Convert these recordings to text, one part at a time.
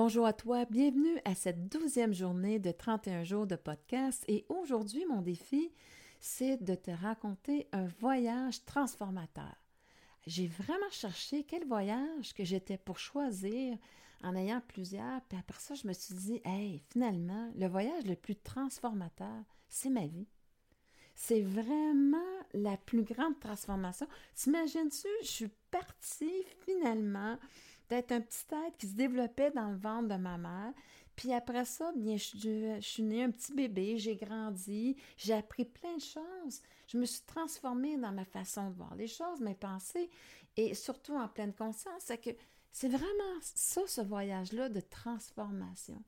Bonjour à toi, bienvenue à cette douzième journée de 31 jours de podcast et aujourd'hui mon défi c'est de te raconter un voyage transformateur. J'ai vraiment cherché quel voyage que j'étais pour choisir en ayant plusieurs, puis après ça je me suis dit, hey, finalement, le voyage le plus transformateur, c'est ma vie. C'est vraiment la plus grande transformation. T'imagines-tu, je suis partie finalement d'être un petit être qui se développait dans le ventre de ma mère. Puis après ça, bien, je, suis née un petit bébé, j'ai grandi, j'ai appris plein de choses. Je me suis transformée dans ma façon de voir les choses, mes pensées, et surtout en pleine conscience. C'est que c'est vraiment ça, ce voyage-là de transformation.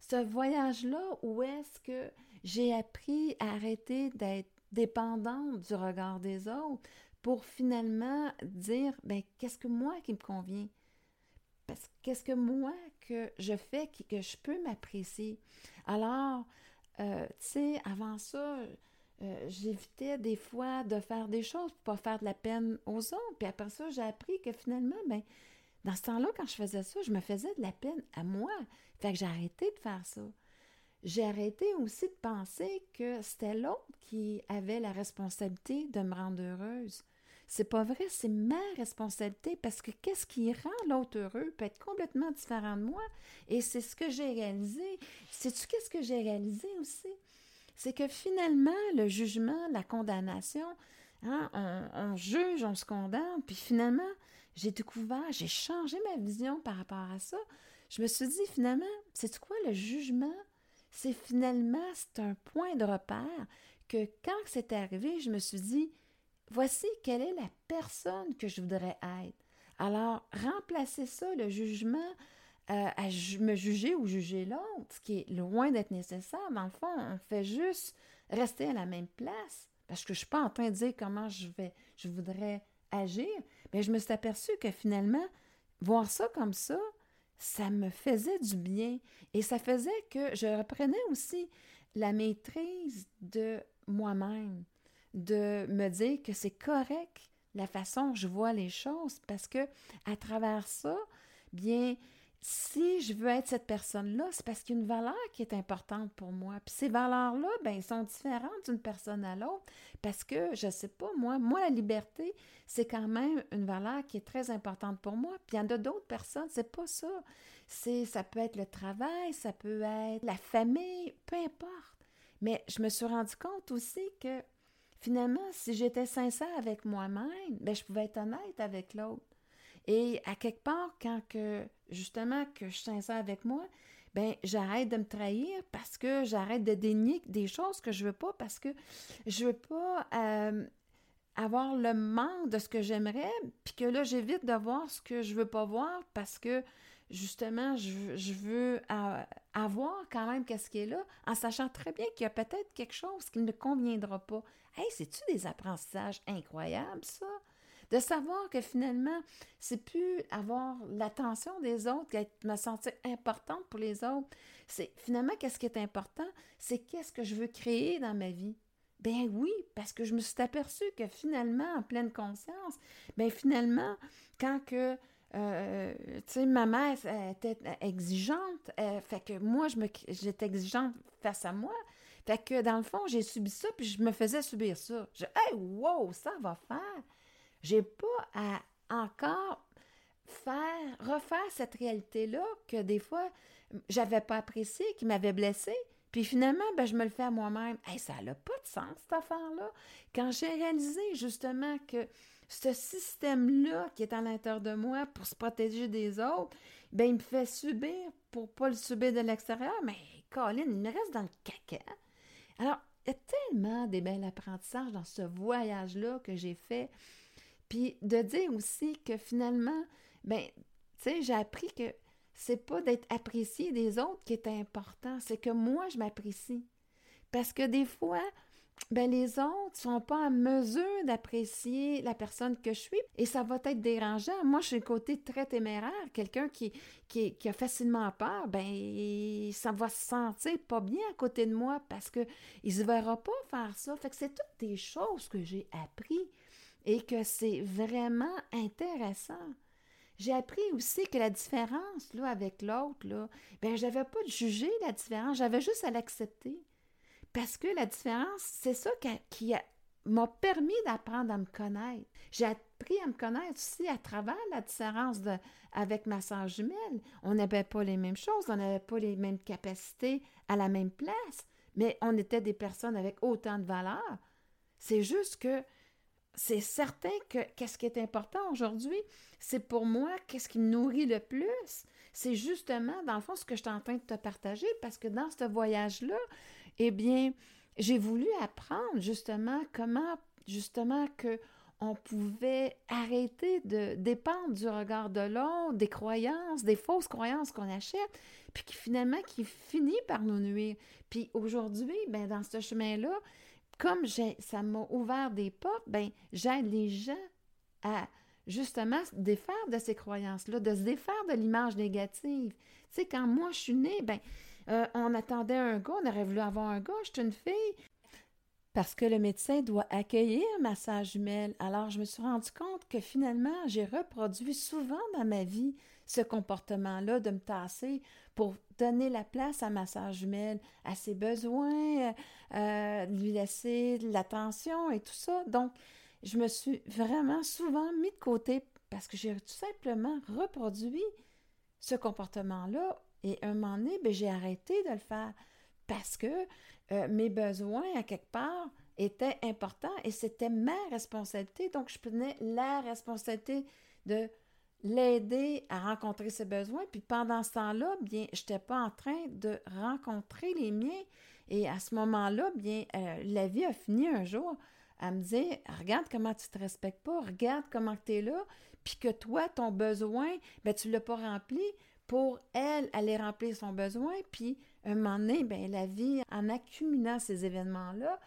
Ce voyage-là où est-ce que j'ai appris à arrêter d'être dépendante du regard des autres pour finalement dire, ben, qu'est-ce que moi qui me convient? Qu'est-ce que moi que je fais que, je peux m'apprécier? Alors, euh, tu sais, avant ça, euh, j'évitais des fois de faire des choses pour pas faire de la peine aux autres. Puis après ça, j'ai appris que finalement, ben, dans ce temps-là, quand je faisais ça, je me faisais de la peine à moi. Fait que j'ai arrêté de faire ça. J'ai arrêté aussi de penser que c'était l'autre qui avait la responsabilité de me rendre heureuse. C'est pas vrai, c'est ma responsabilité parce que qu'est-ce qui rend l'autre heureux peut être complètement différent de moi. Et c'est ce que j'ai réalisé. Sais-tu qu'est-ce que j'ai réalisé aussi? C'est que finalement, le jugement, la condamnation, hein, on, juge, on se condamne, puis finalement, j'ai découvert, j'ai changé ma vision par rapport à ça. Je me suis dit, finalement, c'est quoi le jugement? C'est finalement, c'est un point de repère que quand c'est arrivé, je me suis dit, Voici quelle est la personne que je voudrais être. Alors, remplacer ça, le jugement, euh, à me juger ou juger l'autre, ce qui est loin d'être nécessaire. Dans le fond, on fait juste rester à la même place. Parce que je ne suis pas en train de dire comment je vais, je voudrais agir. Mais je me suis aperçue que finalement, voir ça comme ça, ça me faisait du bien. Et ça faisait que je reprenais aussi la maîtrise de moi-même de me dire que c'est correct la façon dont je vois les choses parce que à travers ça, bien, si je veux être cette personne-là, c'est parce qu'il y a une valeur qui est importante pour moi. Puis ces valeurs-là, ben, sont différentes d'une personne à l'autre parce que, je sais pas, moi, moi, la liberté, c'est quand même une valeur qui est très importante pour moi. Puis il y en a d'autres personnes, c'est pas ça. C'est, ça peut être le travail, ça peut être la famille, peu importe. Mais je me suis rendu compte aussi que Finalement, si j'étais sincère avec moi-même, ben, je pouvais être honnête avec l'autre. Et à quelque part, quand que, justement, que je suis sincère avec moi, ben j'arrête de me trahir parce que j'arrête de dénier des choses que je veux pas parce que je veux pas euh, avoir le manque de ce que j'aimerais, puis que là, j'évite de voir ce que je veux pas voir parce que justement, je, veux avoir quand même qu'est-ce qui est là, en sachant très bien qu'il y a peut-être quelque chose qui ne conviendra pas. Hey, c'est-tu des apprentissages incroyables, ça? De savoir que finalement, c'est plus avoir l'attention des autres, me sentir importante pour les autres. C'est finalement qu'est-ce qui est important, c'est qu'est-ce que je veux créer dans ma vie? Ben oui, parce que je me suis aperçue que finalement, en pleine conscience, ben finalement, quand que euh, tu sais, ma mère était exigeante, euh, fait que moi, je me, j'étais exigeante face à moi. Fait que dans le fond, j'ai subi ça, puis je me faisais subir ça. Je, hey, wow, ça va faire. J'ai pas à encore faire, refaire cette réalité-là que des fois, j'avais pas apprécié, qui m'avait blessée. Puis finalement, ben, je me le fais à moi-même. Hey, ça n'a pas de sens, cette affaire-là. Quand j'ai réalisé justement que ce système-là qui est à l'intérieur de moi pour se protéger des autres, ben, il me fait subir pour pas le subir de l'extérieur. Mais Colin, il me reste dans le caca. Alors, il y a tellement des belles apprentissages dans ce voyage-là que j'ai fait. Puis de dire aussi que finalement, ben, tu sais, j'ai appris que c'est pas d'être apprécié des autres qui est important, c'est que moi, je m'apprécie. Parce que des fois, ben les autres sont pas en mesure d'apprécier la personne que je suis et ça va être dérangeant. Moi, je suis le côté très téméraire, quelqu'un qui, qui, a facilement peur, ben ça va se sentir pas bien à côté de moi parce que il se verra pas faire ça. Fait que c'est toutes des choses que j'ai appris et que c'est vraiment intéressant. j'ai appris aussi que la différence là, avec l'autre, là, ben, je n'avais pas de juger la différence, j'avais juste à l'accepter. Parce que la différence, c'est ça qui, m'a permis d'apprendre à me connaître. J'ai appris à me connaître aussi à travers la différence de, avec ma soeur jumelle. On n'avait pas les mêmes choses, on n'avait pas les mêmes capacités à la même place, mais on était des personnes avec autant de valeur. C'est juste que c'est certain que qu'est-ce qui est important aujourd'hui, c'est pour moi qu'est-ce qui me nourrit le plus. C'est justement, dans le fond, ce que je suis en train de te partager, parce que dans ce voyage-là, eh bien, j'ai voulu apprendre justement comment, justement, que on pouvait arrêter de dépendre du regard de l'autre, des croyances, des fausses croyances qu'on achète, puis qui finalement qui finit par nous nuire. Puis aujourd'hui, ben dans ce chemin-là, comme ça m'a ouvert des portes, ben j'aide les gens à justement se défaire de ces croyances-là, de se défaire de l'image négative. Tu sais, quand moi je suis née, ben euh, on attendait un gars, on aurait voulu avoir un gars, je suis une fille. Parce que le médecin doit accueillir ma sœur jumelle. Alors, je me suis rendu compte que finalement, j'ai reproduit souvent dans ma vie ce comportement-là de me tasser pour donner la place à ma sœur jumelle, à ses besoins, euh, lui laisser de l'attention et tout ça. Donc, je me suis vraiment souvent mis de côté parce que j'ai tout simplement reproduit ce comportement-là et un moment donné, ben, j'ai arrêté de le faire parce que euh, mes besoins, à quelque part, étaient importants et c'était ma responsabilité. Donc, je prenais la responsabilité de l'aider à rencontrer ses besoins. Puis pendant ce temps-là, bien, je n'étais pas en train de rencontrer les miens. Et à ce moment-là, bien, euh, la vie a fini un jour à me dire Regarde comment tu te respectes pas, regarde comment tu es là, puis que toi, ton besoin, ben, tu ne l'as pas rempli pour elle aller remplir son besoin. Puis, un moment donné, ben, la vie, en accumulant ces événements-là,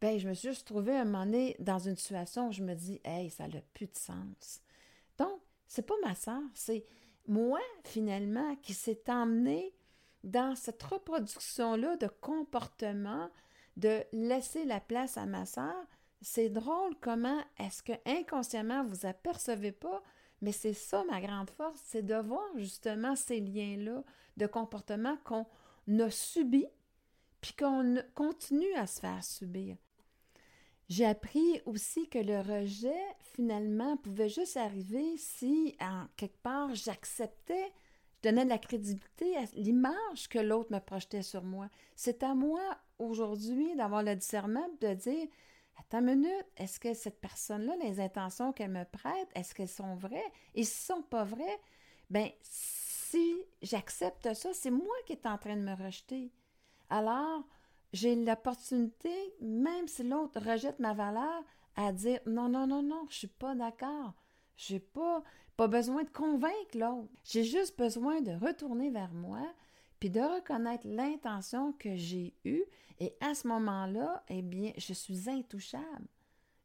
ben, je me suis juste trouvée un moment donné dans une situation où je me dis, hey, ça n'a plus de sens. Donc, c'est pas ma soeur, c'est moi, finalement, qui s'est emmenée dans cette reproduction-là de comportement, de laisser la place à ma soeur. C'est drôle comment est-ce que inconsciemment vous apercevez pas mais c'est ça ma grande force, c'est de voir justement ces liens-là de comportement qu'on a subis, puis qu'on continue à se faire subir. J'ai appris aussi que le rejet, finalement, pouvait juste arriver si, en quelque part, j'acceptais, je donnais de la crédibilité à l'image que l'autre me projetait sur moi. C'est à moi, aujourd'hui, d'avoir le discernement de dire Attends une minute, est-ce que cette personne-là, les intentions qu'elle me prête, est-ce qu'elles sont vraies? Et si ne sont pas vraies, ben si j'accepte ça, c'est moi qui est en train de me rejeter. Alors, j'ai l'opportunité, même si l'autre rejette ma valeur, à dire non, non, non, non, je suis pas d'accord. J'ai pas, pas besoin de convaincre l'autre. J'ai juste besoin de retourner vers moi, puis de reconnaître l'intention que j'ai eue et à ce moment-là, eh bien, je suis intouchable.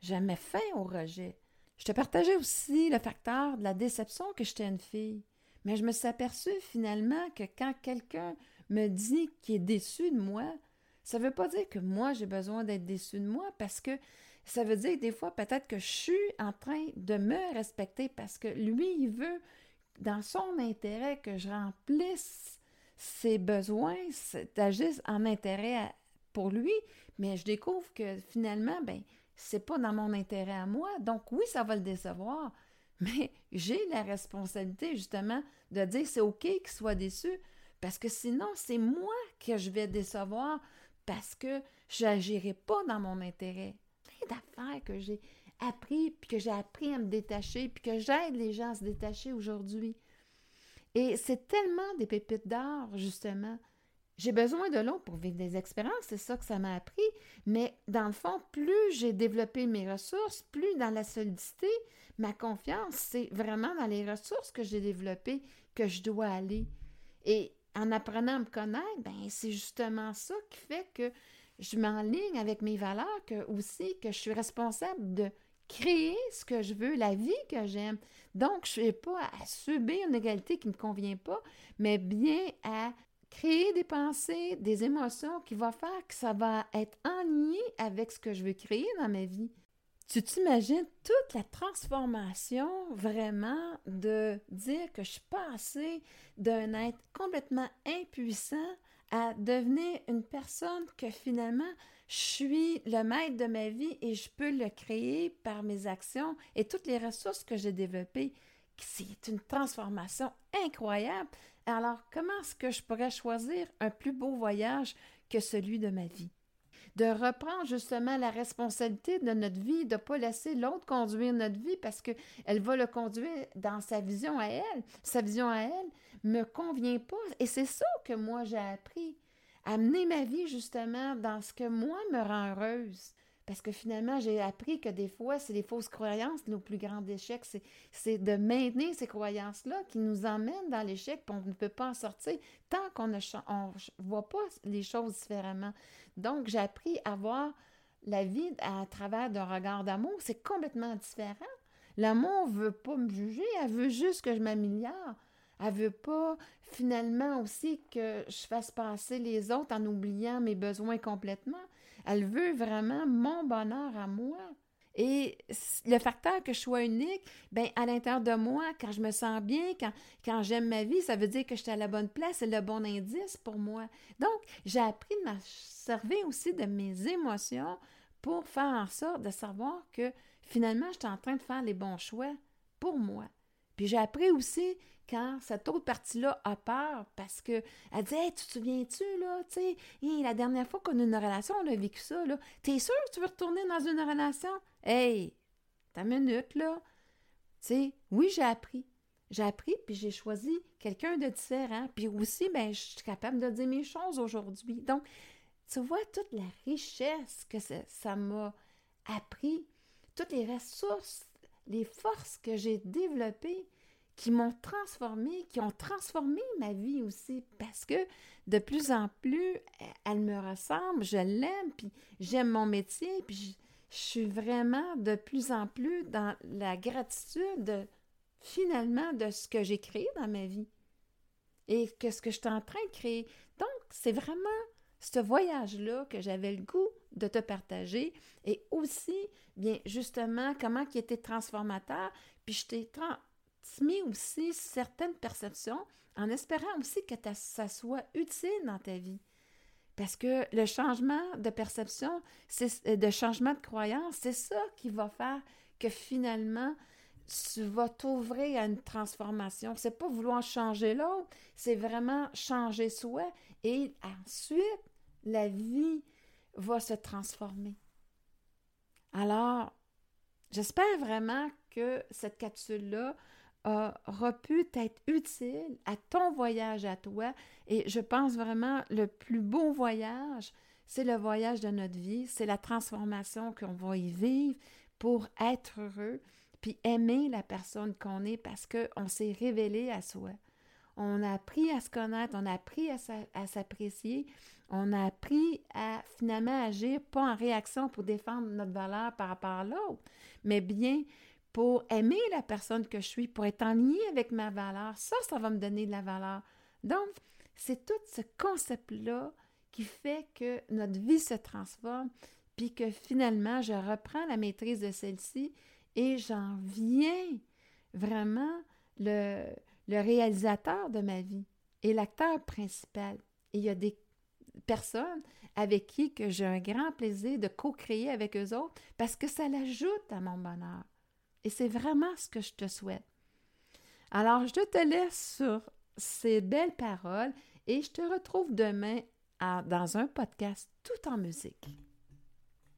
Jamais fin au rejet. Je te partageais aussi le facteur de la déception que j'étais une fille. Mais je me suis aperçue finalement que quand quelqu'un me dit qu'il est déçu de moi, ça ne veut pas dire que moi j'ai besoin d'être déçu de moi parce que ça veut dire des fois peut-être que je suis en train de me respecter parce que lui, il veut, dans son intérêt, que je remplisse ses besoins, d'agir en intérêt pour lui, mais je découvre que finalement, ben, c'est pas dans mon intérêt à moi. Donc oui, ça va le décevoir, mais j'ai la responsabilité justement de dire c'est OK qu'il soit déçu parce que sinon, c'est moi que je vais décevoir parce que je n'agirai pas dans mon intérêt. Plein d'affaires que j'ai appris, puis que j'ai appris à me détacher, puis que j'aide les gens à se détacher aujourd'hui. Et c'est tellement des pépites d'or, justement. J'ai besoin de l'eau pour vivre des expériences, c'est ça que ça m'a appris. Mais dans le fond, plus j'ai développé mes ressources, plus dans la solidité, ma confiance, c'est vraiment dans les ressources que j'ai développées que je dois aller. Et en apprenant à me connaître, ben c'est justement ça qui fait que je m'enligne avec mes valeurs, que aussi que je suis responsable de créer ce que je veux, la vie que j'aime. Donc, je ne suis pas à subir une égalité qui ne me convient pas, mais bien à créer des pensées, des émotions qui vont faire que ça va être en lien avec ce que je veux créer dans ma vie. Tu t'imagines toute la transformation vraiment de dire que je suis passée d'un être complètement impuissant à devenir une personne que finalement je suis le maître de ma vie et je peux le créer par mes actions et toutes les ressources que j'ai développées. C'est une transformation incroyable. Alors, comment est-ce que je pourrais choisir un plus beau voyage que celui de ma vie? de reprendre justement la responsabilité de notre vie, de ne pas laisser l'autre conduire notre vie parce qu'elle va le conduire dans sa vision à elle. Sa vision à elle me convient pas. Et c'est ça que moi j'ai appris. Amener ma vie justement dans ce que moi me rend heureuse. Parce que finalement, j'ai appris que des fois, c'est les fausses croyances, nos plus grands échecs. C'est de maintenir ces croyances-là qui nous emmènent dans l'échec, puis on ne peut pas en sortir tant qu'on ne voit pas les choses différemment. Donc, j'ai appris à voir la vie à travers d'un regard d'amour. C'est complètement différent. L'amour ne veut pas me juger, elle veut juste que je m'améliore. Elle veut pas finalement aussi que je fasse passer les autres en oubliant mes besoins complètement. Elle veut vraiment mon bonheur à moi. Et le facteur que je sois unique, ben à l'intérieur de moi, quand je me sens bien, quand, quand j'aime ma vie, ça veut dire que j'étais à la bonne place, c'est le bon indice pour moi. Donc, j'ai appris de servir aussi de mes émotions pour faire en sorte de savoir que finalement, j'étais en train de faire les bons choix pour moi. Puis j'ai appris aussi quand cette autre partie-là a peur parce que elle dit tu te souviens-tu, là, tu sais, la dernière fois qu'on a une relation, on a vécu ça, là. T'es sûr que tu veux retourner dans une relation? Hey, ta minute, là. Tu sais, oui, j'ai appris. J'ai appris, puis j'ai choisi quelqu'un de différent. Puis aussi, ben, je suis capable de dire mes choses aujourd'hui. Donc, tu vois toute la richesse que ça m'a appris, toutes les ressources, les forces que j'ai développées qui m'ont transformé, qui ont transformé ma vie aussi, parce que de plus en plus, elle me ressemble, je l'aime, puis j'aime mon métier, puis je, suis vraiment de plus en plus dans la gratitude finalement de ce que j'ai créé dans ma vie et que ce que je suis en train de créer. Donc, c'est vraiment ce voyage-là que j'avais le goût de te partager et aussi, bien justement, comment qui était transformateur, puis je t'ai transmis aussi certaines perceptions en espérant aussi que ça soit utile dans ta vie. Parce que le changement de perception, c'est de changement de croyance, c'est ça qui va faire que finalement, tu vas t'ouvrir à une transformation. C'est pas vouloir changer l'autre, c'est vraiment changer soi et ensuite la vie va se transformer. Alors, j'espère vraiment que cette capsule-là aura pu être utile à ton voyage à toi. Et je pense vraiment le plus beau voyage, c'est le voyage de notre vie, c'est la transformation qu'on va y vivre pour être heureux, puis aimer la personne qu'on est parce qu'on s'est révélé à soi. On a appris à se connaître, on a appris à s'apprécier, on a appris à finalement agir pas en réaction pour défendre notre valeur par rapport à l'autre, mais bien pour aimer la personne que je suis, pour être en lien avec ma valeur. Ça, ça va me donner de la valeur. Donc, c'est tout ce concept-là qui fait que notre vie se transforme, puis que finalement, je reprends la maîtrise de celle-ci et j'en viens vraiment le, le réalisateur de ma vie et l'acteur principal. Et il y a des personnes avec qui j'ai un grand plaisir de co-créer avec eux autres parce que ça l'ajoute à mon bonheur. Et c'est vraiment ce que je te souhaite. Alors, je te laisse sur ces belles paroles et je te retrouve demain dans un podcast tout en musique.